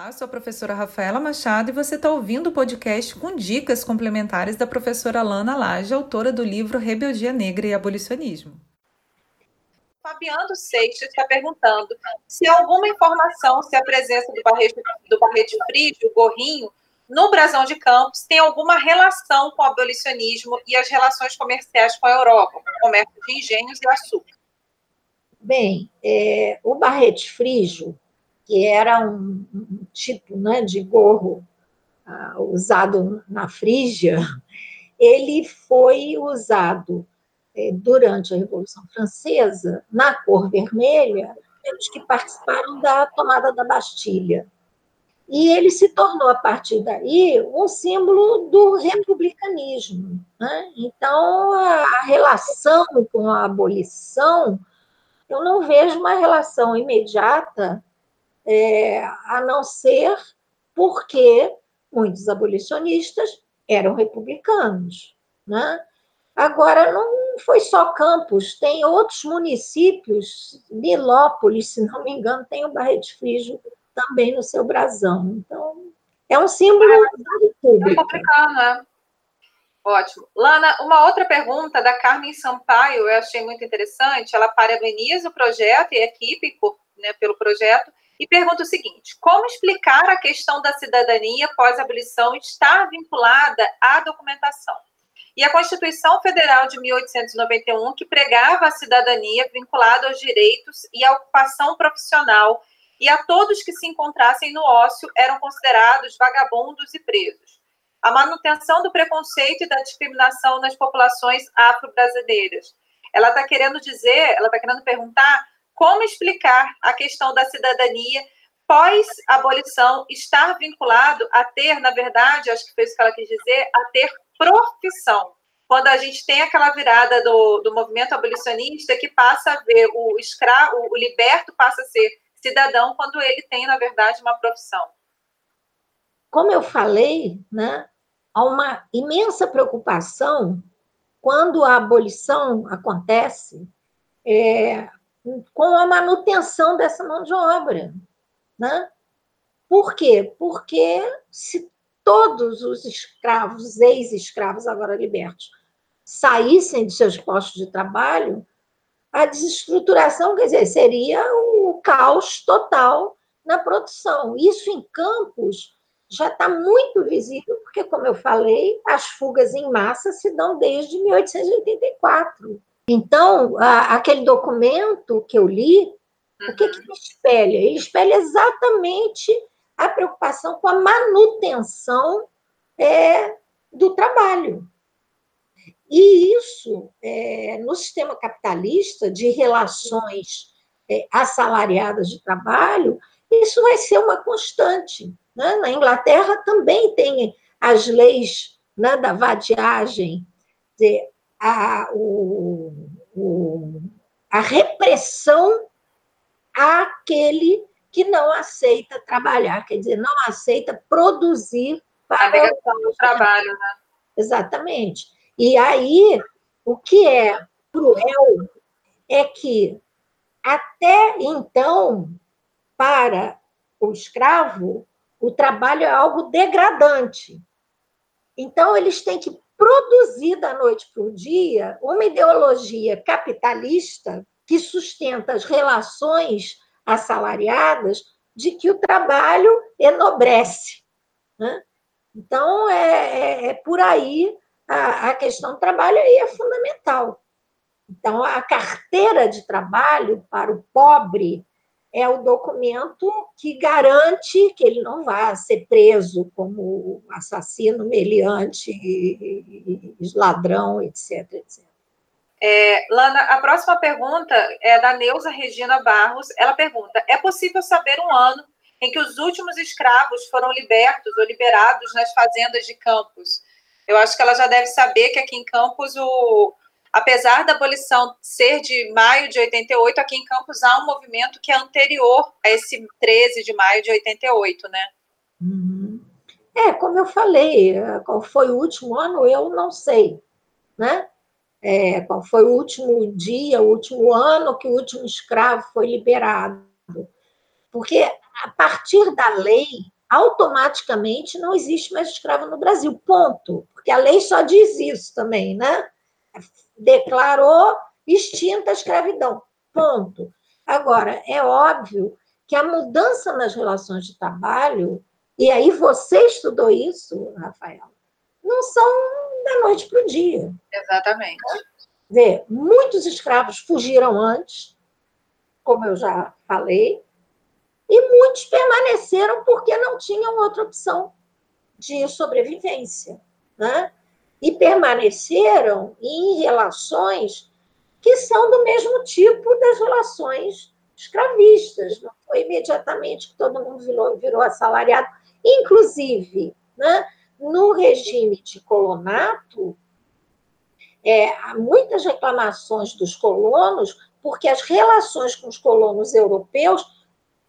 Olá, sou a professora Rafaela Machado e você está ouvindo o podcast com dicas complementares da professora Lana Lage, autora do livro Rebeldia Negra e Abolicionismo. Fabiano Seixas está perguntando se alguma informação se a presença do barrete, do barrete frígio, o gorrinho, no Brasão de Campos tem alguma relação com o abolicionismo e as relações comerciais com a Europa, com o comércio de engenhos e açúcar. Bem, é, o barrete frígio que era um, um tipo né, de gorro uh, usado na Frígia, ele foi usado eh, durante a Revolução Francesa na cor vermelha pelos que participaram da tomada da Bastilha. E ele se tornou, a partir daí, um símbolo do republicanismo. Né? Então, a relação com a abolição, eu não vejo uma relação imediata é, a não ser porque muitos abolicionistas eram republicanos. Né? Agora, não foi só Campos, tem outros municípios, Nilópolis, se não me engano, tem o Barreto Frígio também no seu brasão. Então, é um símbolo é, da República. É né? Ótimo. Lana, uma outra pergunta da Carmen Sampaio, eu achei muito interessante. Ela parabeniza o projeto e a equipe por, né, pelo projeto e pergunta o seguinte: como explicar a questão da cidadania pós-abolição estar vinculada à documentação? E a Constituição Federal de 1891, que pregava a cidadania vinculada aos direitos e à ocupação profissional, e a todos que se encontrassem no ócio eram considerados vagabundos e presos. A manutenção do preconceito e da discriminação nas populações afro-brasileiras. Ela está querendo dizer, ela está querendo perguntar como explicar a questão da cidadania pós-abolição estar vinculado a ter, na verdade, acho que foi isso que ela quis dizer, a ter profissão. Quando a gente tem aquela virada do, do movimento abolicionista que passa a ver o escravo, o liberto passa a ser cidadão quando ele tem, na verdade, uma profissão. Como eu falei, né, há uma imensa preocupação quando a abolição acontece, é, com a manutenção dessa mão de obra. Né? Por quê? Porque se todos os escravos, ex-escravos agora libertos, saíssem de seus postos de trabalho, a desestruturação, quer dizer, seria o caos total na produção. Isso em campos já está muito visível, porque, como eu falei, as fugas em massa se dão desde 1884. Então, a, aquele documento que eu li, uhum. o que, que ele espelha? Ele espelha exatamente a preocupação com a manutenção é, do trabalho. E isso, é, no sistema capitalista, de relações é, assalariadas de trabalho, isso vai ser uma constante. Né? Na Inglaterra também tem as leis né, da vadiagem, a, o, o, a repressão àquele que não aceita trabalhar, quer dizer, não aceita produzir para a negação do trabalho, né? Exatamente. E aí, o que é cruel é que até então, para o escravo, o trabalho é algo degradante. Então, eles têm que produzir da noite para o dia uma ideologia capitalista que sustenta as relações assalariadas de que o trabalho enobrece. Né? Então, é, é, é, por aí a, a questão do trabalho aí é fundamental. Então, a carteira de trabalho para o pobre é o documento que garante que ele não vá ser preso como assassino, meliante, ladrão, etc. etc. É, Lana, a próxima pergunta é da Neuza Regina Barros. Ela pergunta: é possível saber um ano em que os últimos escravos foram libertos ou liberados nas fazendas de Campos? Eu acho que ela já deve saber que aqui em Campos o, apesar da abolição ser de maio de 88, aqui em Campos há um movimento que é anterior a esse 13 de maio de 88, né? Uhum. É, como eu falei, qual foi o último ano, eu não sei, né? É, qual foi o último dia, o último ano que o último escravo foi liberado. Porque a partir da lei automaticamente não existe mais escravo no Brasil, ponto. Porque a lei só diz isso também, né? Declarou extinta a escravidão, ponto. Agora, é óbvio que a mudança nas relações de trabalho, e aí você estudou isso, Rafael, não são da noite para o dia. Exatamente. Vê, muitos escravos fugiram antes, como eu já falei, e muitos permaneceram porque não tinham outra opção de sobrevivência. Né? E permaneceram em relações que são do mesmo tipo das relações escravistas. Não foi imediatamente que todo mundo virou, virou assalariado. Inclusive, né, no regime de colonato, é, há muitas reclamações dos colonos, porque as relações com os colonos europeus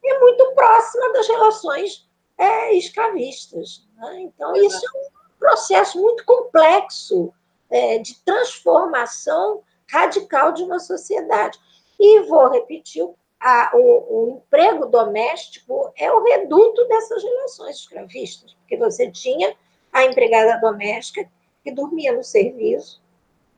é muito próxima das relações é, escravistas. Né? Então, isso é um processo muito complexo é, de transformação radical de uma sociedade. E vou repetir, a, o, o, emprego doméstico é o reduto dessas relações escravistas, porque você tinha a empregada doméstica que dormia no serviço,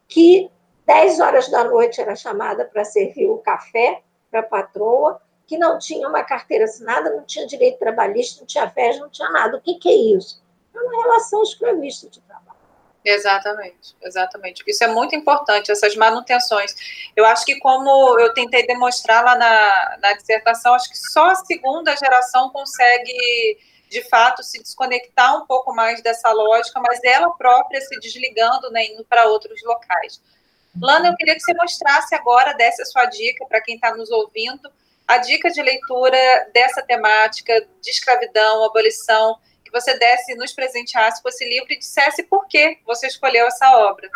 que 10 horas da noite era chamada para servir o café para a patroa, que não tinha uma carteira assinada, não tinha direito trabalhista, não tinha férias, não tinha nada. O que, que é isso? É uma relação escravista de trabalho. Exatamente, exatamente. Isso é muito importante, essas manutenções. Eu acho que, como eu tentei demonstrar lá na, na dissertação, acho que só a segunda geração consegue, de fato, se desconectar um pouco mais dessa lógica, mas ela própria se desligando, né, indo para outros locais. Lana, eu queria que você mostrasse agora, desse a sua dica para quem está nos ouvindo, a dica de leitura dessa temática de escravidão, abolição, que você desse, nos presenteasse com esse livro e dissesse por que você escolheu essa obra.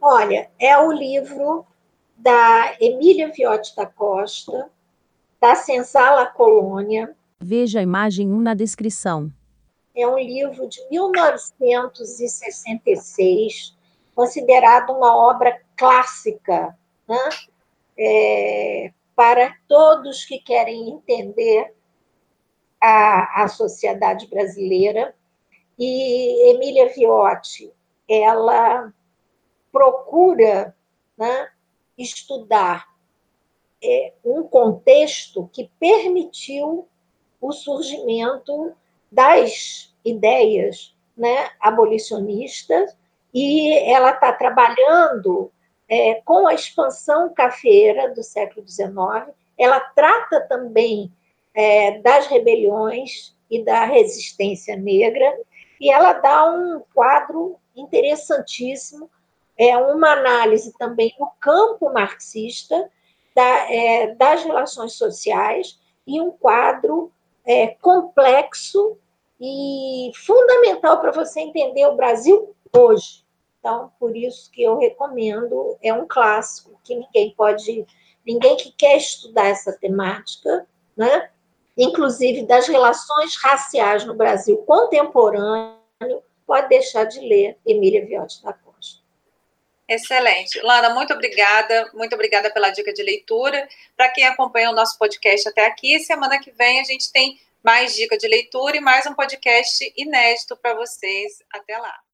Olha, é o livro da Emília Viotti da Costa, da Senzala Colônia. Veja a imagem 1 na descrição. É um livro de 1966, considerado uma obra clássica, né? É, para todos que querem entender a, a sociedade brasileira. E Emília Viotti, ela procura né, estudar é, um contexto que permitiu o surgimento das ideias né, abolicionistas, e ela está trabalhando é, com a expansão cafeira do século XIX, ela trata também é, das rebeliões e da resistência negra, e ela dá um quadro interessantíssimo, é uma análise também no campo marxista da, é, das relações sociais e um quadro é, complexo e fundamental para você entender o Brasil hoje. Então, por isso que eu recomendo, é um clássico que ninguém pode, ninguém que quer estudar essa temática, né? Inclusive das relações raciais no Brasil contemporâneo, pode deixar de ler Emília Viotti da Costa. Excelente. Lana, muito obrigada. Muito obrigada pela dica de leitura. Para quem acompanha o nosso podcast até aqui, semana que vem a gente tem mais dica de leitura e mais um podcast inédito para vocês. Até lá.